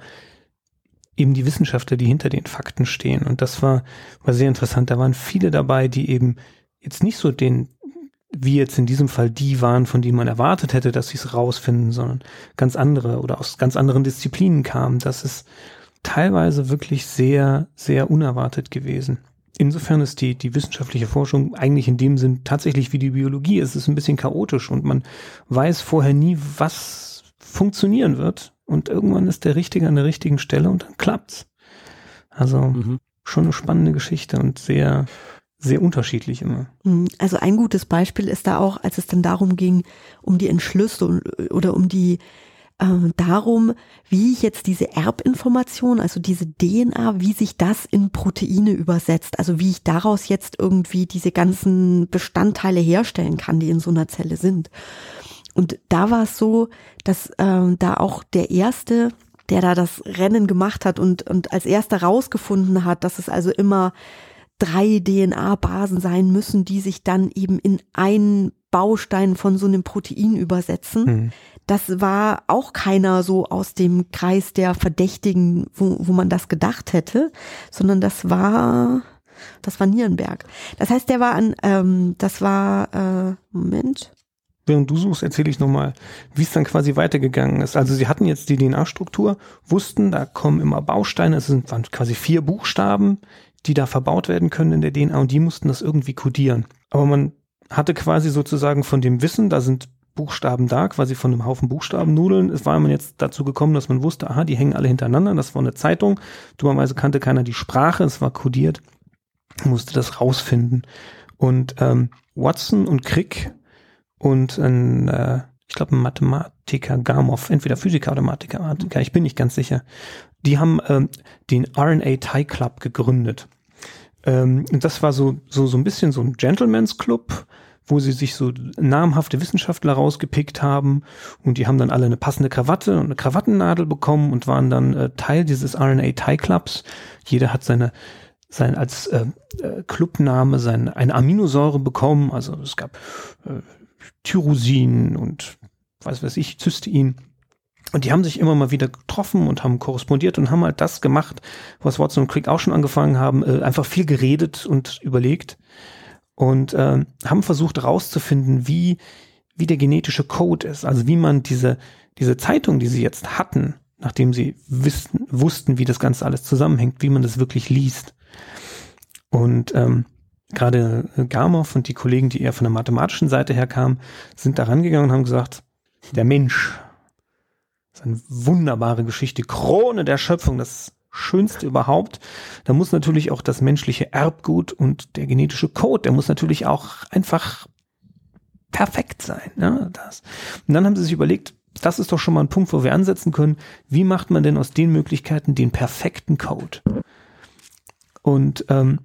eben die Wissenschaftler, die hinter den Fakten stehen. Und das war, war sehr interessant. Da waren viele dabei, die eben jetzt nicht so den, wie jetzt in diesem Fall die waren, von denen man erwartet hätte, dass sie es rausfinden, sondern ganz andere oder aus ganz anderen Disziplinen kamen. Das ist teilweise wirklich sehr, sehr unerwartet gewesen. Insofern ist die, die wissenschaftliche Forschung eigentlich in dem Sinn tatsächlich wie die Biologie. Es ist ein bisschen chaotisch und man weiß vorher nie, was funktionieren wird und irgendwann ist der Richtige an der richtigen Stelle und dann klappt's. Also mhm. schon eine spannende Geschichte und sehr, sehr unterschiedlich immer. Mhm. Also ein gutes Beispiel ist da auch, als es dann darum ging, um die Entschlüsse oder um die äh, darum, wie ich jetzt diese Erbinformation, also diese DNA, wie sich das in Proteine übersetzt, also wie ich daraus jetzt irgendwie diese ganzen Bestandteile herstellen kann, die in so einer Zelle sind. Und da war es so, dass ähm, da auch der erste, der da das Rennen gemacht hat und, und als erster rausgefunden hat, dass es also immer drei DNA-Basen sein müssen, die sich dann eben in einen Baustein von so einem Protein übersetzen. Mhm. Das war auch keiner so aus dem Kreis der Verdächtigen, wo, wo man das gedacht hätte, sondern das war, das war Nierenberg. Das heißt, der war an, ähm, das war, äh, Moment, während du suchst, erzähle ich nochmal, wie es dann quasi weitergegangen ist. Also sie hatten jetzt die DNA-Struktur, wussten, da kommen immer Bausteine, es sind waren quasi vier Buchstaben, die da verbaut werden können in der DNA und die mussten das irgendwie kodieren. Aber man hatte quasi sozusagen von dem Wissen, da sind Buchstaben da, quasi von einem Haufen Buchstabennudeln. Es war man jetzt dazu gekommen, dass man wusste, aha, die hängen alle hintereinander. Das war eine Zeitung. Dummerweise kannte keiner die Sprache, es war kodiert, musste das rausfinden. Und ähm, Watson und Crick und ein, äh, ich glaube, ein Mathematiker, Gamov, entweder Physiker oder Mathematiker, ich bin nicht ganz sicher. Die haben ähm, den RNA Tie Club gegründet. Ähm, das war so, so, so ein bisschen so ein Gentleman's Club, wo sie sich so namhafte Wissenschaftler rausgepickt haben und die haben dann alle eine passende Krawatte und eine Krawattennadel bekommen und waren dann äh, Teil dieses RNA Tie Clubs. Jeder hat seine sein als äh, äh, Clubname sein eine Aminosäure bekommen. Also es gab äh, Tyrosin und was weiß ich, Cystein. Und die haben sich immer mal wieder getroffen und haben korrespondiert und haben halt das gemacht, was Watson und Crick auch schon angefangen haben, äh, einfach viel geredet und überlegt und äh, haben versucht herauszufinden, wie, wie der genetische Code ist, also wie man diese, diese Zeitung, die sie jetzt hatten, nachdem sie wissen, wussten, wie das Ganze alles zusammenhängt, wie man das wirklich liest. Und ähm, gerade Gamow und die Kollegen, die eher von der mathematischen Seite her kamen, sind da rangegangen und haben gesagt, der Mensch ist eine wunderbare Geschichte, Krone der Schöpfung, das Schönste überhaupt. Da muss natürlich auch das menschliche Erbgut und der genetische Code, der muss natürlich auch einfach perfekt sein. Ja, das. Und dann haben sie sich überlegt, das ist doch schon mal ein Punkt, wo wir ansetzen können. Wie macht man denn aus den Möglichkeiten den perfekten Code? Und ähm,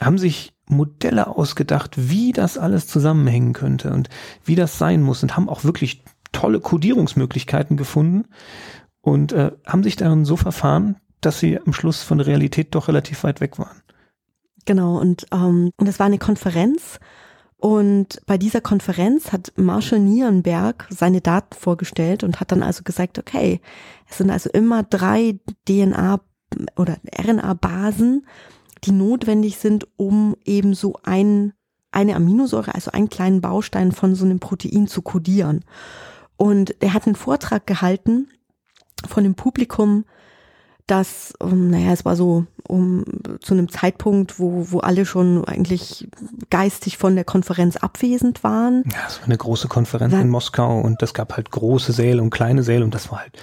haben sich Modelle ausgedacht, wie das alles zusammenhängen könnte und wie das sein muss und haben auch wirklich tolle Codierungsmöglichkeiten gefunden und äh, haben sich darin so verfahren, dass sie am Schluss von der Realität doch relativ weit weg waren. Genau, und, ähm, und es war eine Konferenz und bei dieser Konferenz hat Marshall Nierenberg seine Daten vorgestellt und hat dann also gesagt, okay, es sind also immer drei DNA oder RNA-Basen, die notwendig sind, um eben so ein, eine Aminosäure, also einen kleinen Baustein von so einem Protein zu kodieren. Und er hat einen Vortrag gehalten von dem Publikum, das, um, ähm, naja, es war so um zu einem Zeitpunkt, wo, wo alle schon eigentlich geistig von der Konferenz abwesend waren. Ja, es war eine große Konferenz Dann, in Moskau und es gab halt große Säle und kleine Säle und das war halt,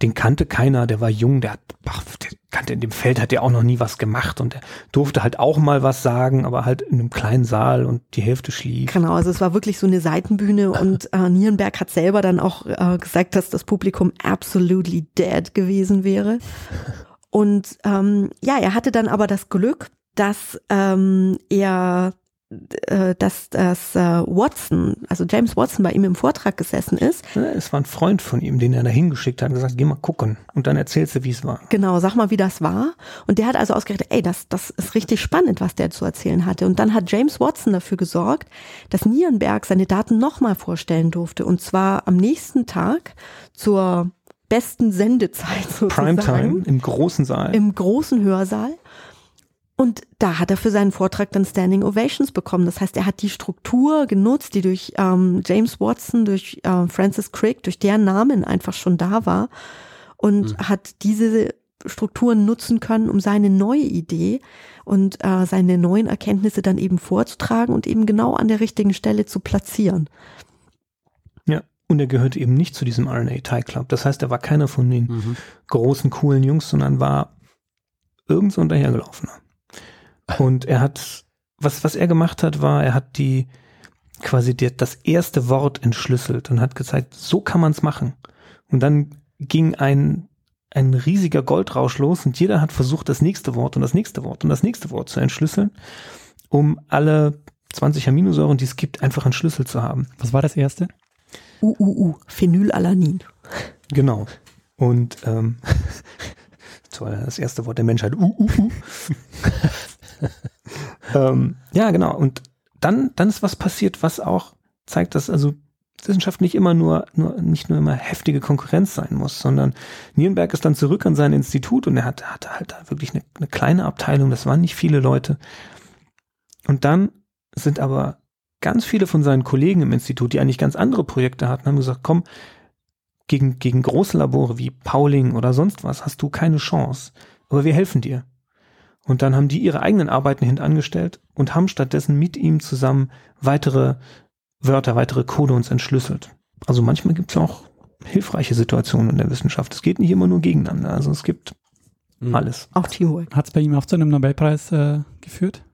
den kannte keiner, der war jung, der hat, ach, der kannte in dem Feld, hat er auch noch nie was gemacht und er durfte halt auch mal was sagen, aber halt in einem kleinen Saal und die Hälfte schlief. Genau, also es war wirklich so eine Seitenbühne und äh, Nierenberg hat selber dann auch äh, gesagt, dass das Publikum absolutely dead gewesen wäre. Und ähm, ja, er hatte dann aber das Glück, dass ähm, er dass, dass äh, Watson, also James Watson bei ihm im Vortrag gesessen ist. Es war ein Freund von ihm, den er da hingeschickt hat und gesagt, geh mal gucken und dann erzählst du, wie es war. Genau, sag mal, wie das war. Und der hat also ausgerechnet, ey, das, das ist richtig spannend, was der zu erzählen hatte. Und dann hat James Watson dafür gesorgt, dass Nierenberg seine Daten nochmal vorstellen durfte. Und zwar am nächsten Tag zur besten Sendezeit sozusagen. Primetime im großen Saal. Im großen Hörsaal. Und da hat er für seinen Vortrag dann Standing Ovations bekommen. Das heißt, er hat die Struktur genutzt, die durch ähm, James Watson, durch äh, Francis Crick, durch deren Namen einfach schon da war und mhm. hat diese Strukturen nutzen können, um seine neue Idee und äh, seine neuen Erkenntnisse dann eben vorzutragen und eben genau an der richtigen Stelle zu platzieren. Und er gehörte eben nicht zu diesem RNA Tie Club. Das heißt, er war keiner von den mhm. großen, coolen Jungs, sondern war irgend so ein dahergelaufener. Und er hat, was, was er gemacht hat, war, er hat die, quasi die, das erste Wort entschlüsselt und hat gezeigt, so kann man es machen. Und dann ging ein, ein riesiger Goldrausch los und jeder hat versucht, das nächste Wort und das nächste Wort und das nächste Wort zu entschlüsseln, um alle 20 Aminosäuren, die es gibt, einfach entschlüsselt zu haben. Was war das erste? UUU, Phenylalanin. Genau. Und ähm, das erste Wort der Menschheit. UUU. ähm, ja, genau. Und dann, dann ist was passiert, was auch zeigt, dass also Wissenschaft nicht immer nur, nur, nicht nur immer heftige Konkurrenz sein muss, sondern Nierenberg ist dann zurück an sein Institut und er hatte, hatte halt da wirklich eine, eine kleine Abteilung, das waren nicht viele Leute. Und dann sind aber ganz viele von seinen Kollegen im Institut, die eigentlich ganz andere Projekte hatten, haben gesagt, komm, gegen, gegen große Labore wie Pauling oder sonst was hast du keine Chance. Aber wir helfen dir. Und dann haben die ihre eigenen Arbeiten hintangestellt und haben stattdessen mit ihm zusammen weitere Wörter, weitere Codons entschlüsselt. Also manchmal gibt es auch hilfreiche Situationen in der Wissenschaft. Es geht nicht immer nur gegeneinander. Also es gibt mhm. alles. Auch Teamwork. Hat es bei ihm auch zu einem Nobelpreis äh, geführt?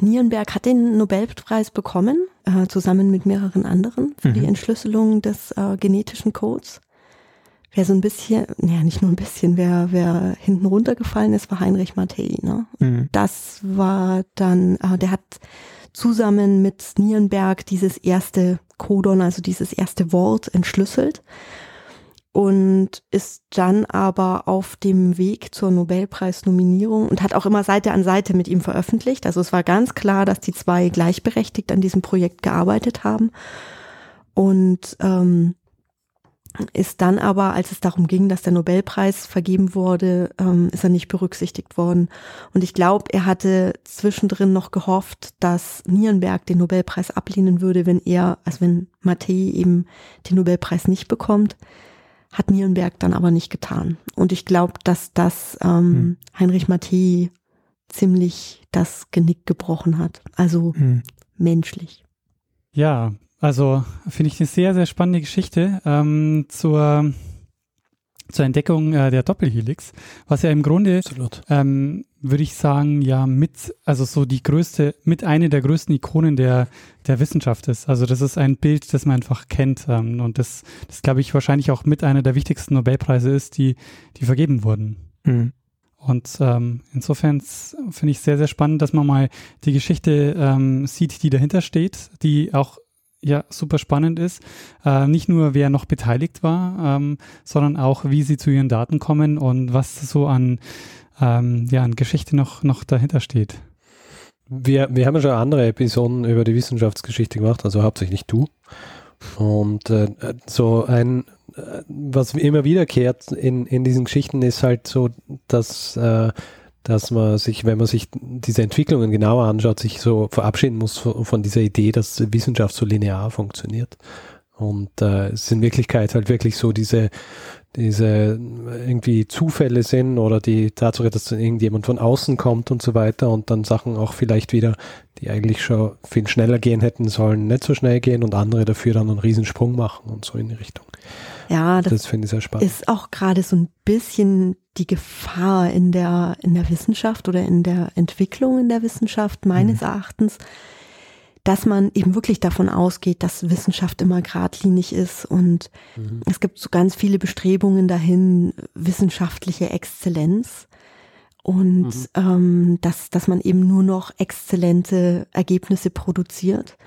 Nierenberg hat den Nobelpreis bekommen, äh, zusammen mit mehreren anderen, für mhm. die Entschlüsselung des äh, genetischen Codes. Wer so ein bisschen, naja, nicht nur ein bisschen, wer, wer hinten runtergefallen ist, war Heinrich Mattei. Ne? Mhm. Das war dann, äh, der hat zusammen mit Nierenberg dieses erste Codon, also dieses erste Wort entschlüsselt und ist dann aber auf dem Weg zur Nobelpreisnominierung und hat auch immer Seite an Seite mit ihm veröffentlicht. Also es war ganz klar, dass die zwei gleichberechtigt an diesem Projekt gearbeitet haben. Und ähm, ist dann aber, als es darum ging, dass der Nobelpreis vergeben wurde, ähm, ist er nicht berücksichtigt worden. Und ich glaube, er hatte zwischendrin noch gehofft, dass Nierenberg den Nobelpreis ablehnen würde, wenn er, also wenn Mattei eben den Nobelpreis nicht bekommt hat Nierenberg dann aber nicht getan. Und ich glaube, dass das ähm, hm. Heinrich Mattei ziemlich das Genick gebrochen hat. Also hm. menschlich. Ja, also finde ich eine sehr, sehr spannende Geschichte. Ähm, zur zur Entdeckung äh, der Doppelhelix, was ja im Grunde, ähm, würde ich sagen, ja mit, also so die größte, mit eine der größten Ikonen der, der Wissenschaft ist. Also das ist ein Bild, das man einfach kennt ähm, und das, das glaube ich wahrscheinlich auch mit einer der wichtigsten Nobelpreise ist, die, die vergeben wurden. Mhm. Und ähm, insofern finde ich sehr, sehr spannend, dass man mal die Geschichte ähm, sieht, die dahinter steht, die auch ja super spannend ist. Äh, nicht nur, wer noch beteiligt war, ähm, sondern auch, wie sie zu ihren Daten kommen und was so an, ähm, ja, an Geschichte noch, noch dahinter steht. Wir, wir haben ja schon andere Episoden über die Wissenschaftsgeschichte gemacht, also hauptsächlich du. Und äh, so ein, äh, was immer wiederkehrt in, in diesen Geschichten ist halt so, dass äh, dass man sich, wenn man sich diese Entwicklungen genauer anschaut, sich so verabschieden muss von, dieser Idee, dass Wissenschaft so linear funktioniert. Und äh, es ist in Wirklichkeit halt wirklich so diese, diese irgendwie Zufälle sind oder die Tatsache, dass dann irgendjemand von außen kommt und so weiter und dann Sachen auch vielleicht wieder, die eigentlich schon viel schneller gehen hätten sollen, nicht so schnell gehen und andere dafür dann einen Riesensprung machen und so in die Richtung. Ja, das, das finde ich sehr spannend. Ist auch gerade so ein bisschen die Gefahr in der, in der Wissenschaft oder in der Entwicklung in der Wissenschaft meines mhm. Erachtens, dass man eben wirklich davon ausgeht, dass Wissenschaft immer geradlinig ist und mhm. es gibt so ganz viele Bestrebungen dahin, wissenschaftliche Exzellenz und mhm. ähm, dass, dass man eben nur noch exzellente Ergebnisse produziert.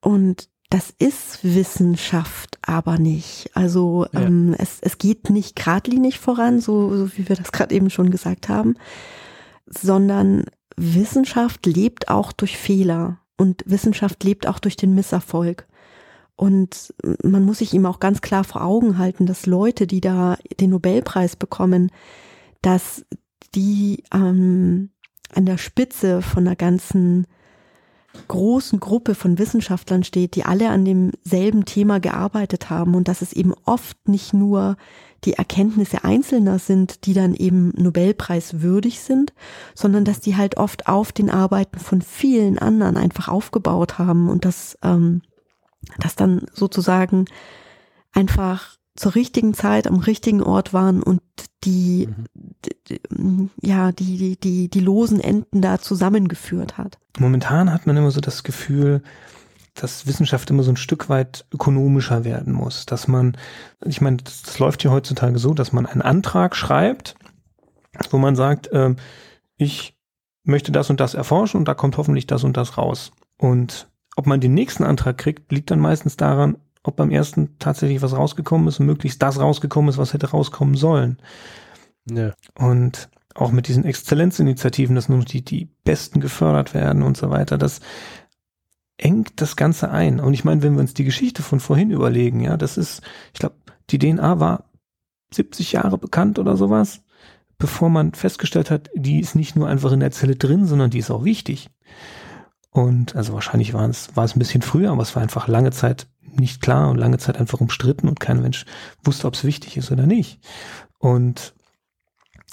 Und das ist Wissenschaft aber nicht. Also ja. ähm, es, es geht nicht geradlinig voran, so, so wie wir das gerade eben schon gesagt haben, sondern Wissenschaft lebt auch durch Fehler und Wissenschaft lebt auch durch den Misserfolg. Und man muss sich ihm auch ganz klar vor Augen halten, dass Leute, die da den Nobelpreis bekommen, dass die ähm, an der Spitze von einer ganzen großen Gruppe von Wissenschaftlern steht, die alle an demselben Thema gearbeitet haben und dass es eben oft nicht nur die Erkenntnisse Einzelner sind, die dann eben Nobelpreis würdig sind, sondern dass die halt oft auf den Arbeiten von vielen anderen einfach aufgebaut haben und dass, ähm, dass dann sozusagen einfach zur richtigen Zeit am richtigen Ort waren und die, mhm. ja, die, die, die, die losen Enden da zusammengeführt hat. Momentan hat man immer so das Gefühl, dass Wissenschaft immer so ein Stück weit ökonomischer werden muss. Dass man, ich meine, das, das läuft ja heutzutage so, dass man einen Antrag schreibt, wo man sagt, äh, ich möchte das und das erforschen und da kommt hoffentlich das und das raus. Und ob man den nächsten Antrag kriegt, liegt dann meistens daran, ob beim ersten tatsächlich was rausgekommen ist und möglichst das rausgekommen ist, was hätte rauskommen sollen. Ja. Und auch mit diesen Exzellenzinitiativen, dass nur die, die Besten gefördert werden und so weiter, das engt das Ganze ein. Und ich meine, wenn wir uns die Geschichte von vorhin überlegen, ja, das ist, ich glaube, die DNA war 70 Jahre bekannt oder sowas, bevor man festgestellt hat, die ist nicht nur einfach in der Zelle drin, sondern die ist auch wichtig. Und also wahrscheinlich war es, war es ein bisschen früher, aber es war einfach lange Zeit nicht klar und lange Zeit einfach umstritten und kein Mensch wusste, ob es wichtig ist oder nicht. Und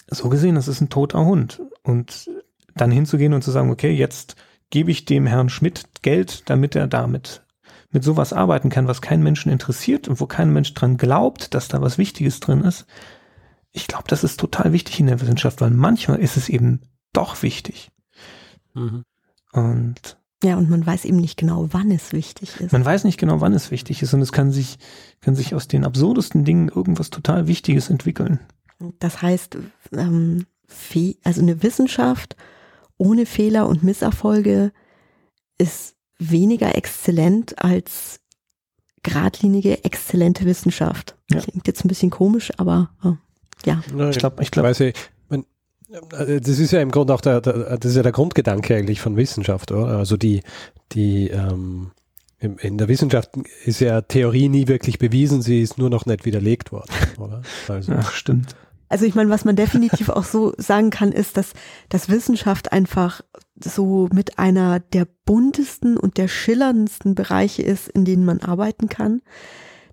so gesehen, das ist ein toter Hund. Und dann hinzugehen und zu sagen, okay, jetzt gebe ich dem Herrn Schmidt Geld, damit er damit mit sowas arbeiten kann, was keinen Menschen interessiert und wo kein Mensch dran glaubt, dass da was Wichtiges drin ist. Ich glaube, das ist total wichtig in der Wissenschaft, weil manchmal ist es eben doch wichtig. Mhm. Und ja, und man weiß eben nicht genau, wann es wichtig ist. Man weiß nicht genau, wann es wichtig ist und es kann sich, kann sich aus den absurdesten Dingen irgendwas total Wichtiges entwickeln. Das heißt, ähm, also eine Wissenschaft ohne Fehler und Misserfolge ist weniger exzellent als geradlinige, exzellente Wissenschaft. Ja. Klingt jetzt ein bisschen komisch, aber oh, ja. Ich glaube, ich glaube. Äh, das ist ja im Grunde auch der, der, das ist ja der Grundgedanke eigentlich von Wissenschaft, oder? Also die, die, ähm, in der Wissenschaft ist ja Theorie nie wirklich bewiesen, sie ist nur noch nicht widerlegt worden, oder? Also. Ach, stimmt. Also ich meine, was man definitiv auch so sagen kann, ist, dass, dass Wissenschaft einfach so mit einer der buntesten und der schillerndsten Bereiche ist, in denen man arbeiten kann.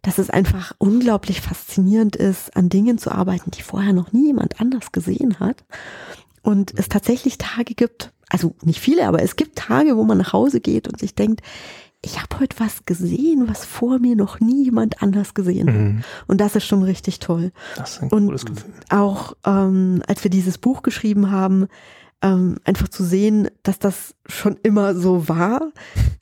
Dass es einfach unglaublich faszinierend ist, an Dingen zu arbeiten, die vorher noch nie jemand anders gesehen hat. Und es tatsächlich Tage gibt, also nicht viele, aber es gibt Tage, wo man nach Hause geht und sich denkt, ich habe heute was gesehen, was vor mir noch nie jemand anders gesehen hat. Mhm. Und das ist schon richtig toll. Das ist ein Und- cooles Gefühl. Auch ähm, als wir dieses Buch geschrieben haben, ähm, einfach zu sehen, dass das schon immer so war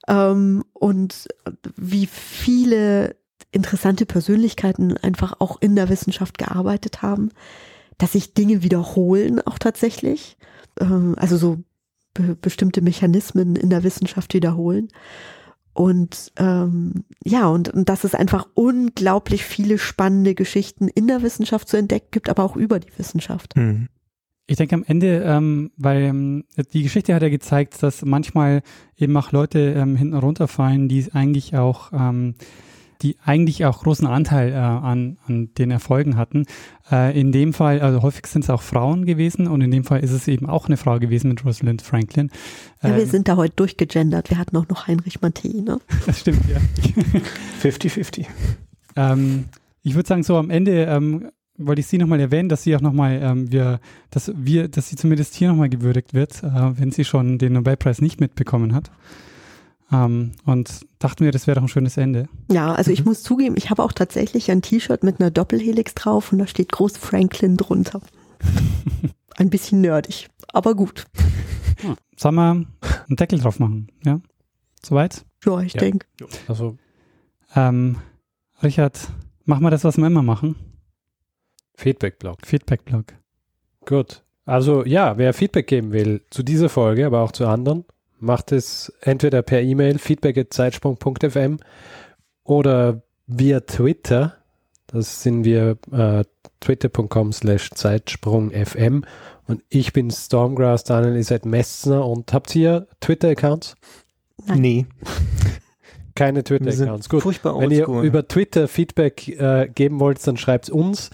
ähm, und wie viele interessante Persönlichkeiten einfach auch in der Wissenschaft gearbeitet haben, dass sich Dinge wiederholen auch tatsächlich, ähm, also so be bestimmte Mechanismen in der Wissenschaft wiederholen. Und ähm, ja, und, und dass es einfach unglaublich viele spannende Geschichten in der Wissenschaft zu entdecken gibt, aber auch über die Wissenschaft. Mhm. Ich denke am Ende, ähm, weil ähm, die Geschichte hat ja gezeigt, dass manchmal eben auch Leute ähm, hinten runterfallen, die eigentlich auch, ähm, die eigentlich auch großen Anteil äh, an, an den Erfolgen hatten. Äh, in dem Fall, also häufig sind es auch Frauen gewesen und in dem Fall ist es eben auch eine Frau gewesen mit Rosalind Franklin. Ja, wir Ähm, sind da heute durchgegendert. Wir hatten auch noch Heinrich Mattei, ne? das stimmt, ja. 50-50. Ähm, ich würde sagen, so am Ende ähm, wollte ich Sie nochmal erwähnen, dass sie auch nochmal, ähm, wir, dass wir, dass sie zumindest hier nochmal gewürdigt wird, äh, wenn sie schon den Nobelpreis nicht mitbekommen hat. Ähm, und dachten wir, das wäre doch ein schönes Ende. Ja, also Mhm. ich muss zugeben, ich habe auch tatsächlich ein T-Shirt mit einer Doppelhelix drauf und da steht groß Franklin drunter. Ein bisschen nerdig, aber gut. Sollen wir einen Deckel drauf machen? Ja? Soweit? Ja, ich Ja. denke. Also Ähm, Richard, machen wir das, was wir immer machen. Feedback-Blog. Feedback-Blog. Gut. Also ja, wer Feedback geben will zu dieser Folge, aber auch zu anderen, macht es entweder per E-Mail feedback.zeitsprung.fm oder via Twitter. Das sind wir äh, twitter.com slash zeitsprungfm und ich bin Stormgrass, Daniel ist at Messner und habt ihr Twitter-Accounts? Nein. Nee, Keine Twitter-Accounts. Gut. furchtbar Wenn ihr über Twitter Feedback äh, geben wollt, dann schreibt uns,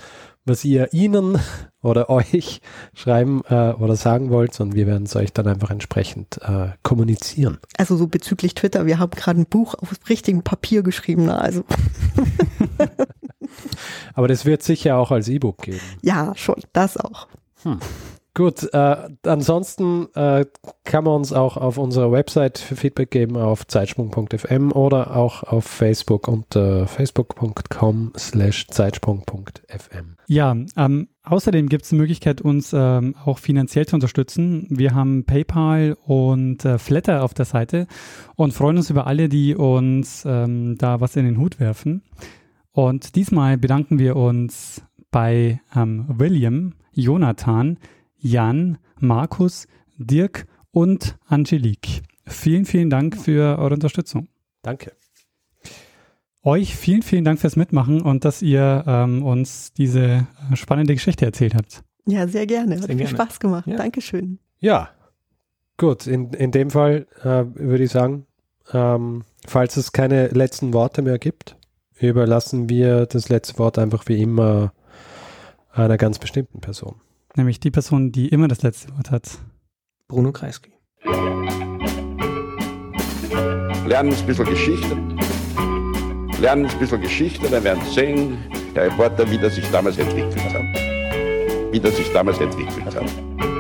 was ihr ihnen oder euch schreiben äh, oder sagen wollt und wir werden es euch dann einfach entsprechend äh, kommunizieren. Also so bezüglich Twitter, wir haben gerade ein Buch auf richtigem Papier geschrieben. ne? Also Aber das wird sicher auch als E-Book geben. ja, schon, das auch. Gut, äh, ansonsten äh, kann man uns auch auf unserer Website Feedback geben auf zeitsprung.fm oder auch auf Facebook unter facebook.com slash zeitsprung.fm. Ja, ähm, außerdem gibt es die Möglichkeit, uns ähm, auch finanziell zu unterstützen. Wir haben PayPal und äh, Flatter auf der Seite und freuen uns über alle, die uns ähm, da was in den Hut werfen. Und diesmal bedanken wir uns bei ähm, William, Jonathan, Jan, Markus, Dirk und Angelique. Vielen, vielen Dank für eure Unterstützung. Danke. Euch vielen, vielen Dank fürs Mitmachen und dass ihr ähm, uns diese spannende Geschichte erzählt habt. Ja, sehr gerne. Hat Sehr viel gerne. Spaß gemacht. Ja. Dankeschön. Ja, gut. In, in dem Fall äh, würde ich sagen, ähm, falls es keine letzten Worte mehr gibt, überlassen wir das letzte Wort einfach wie immer einer ganz bestimmten Person. Nämlich die Person, die immer das letzte Wort hat. Bruno Kreisky. Lernen ein bisschen Geschichte. Lernen ein bisschen Geschichte, dann werden Sie sehen, der Reporter, wie das sich damals entwickelt hat. Wie das sich damals entwickelt hat.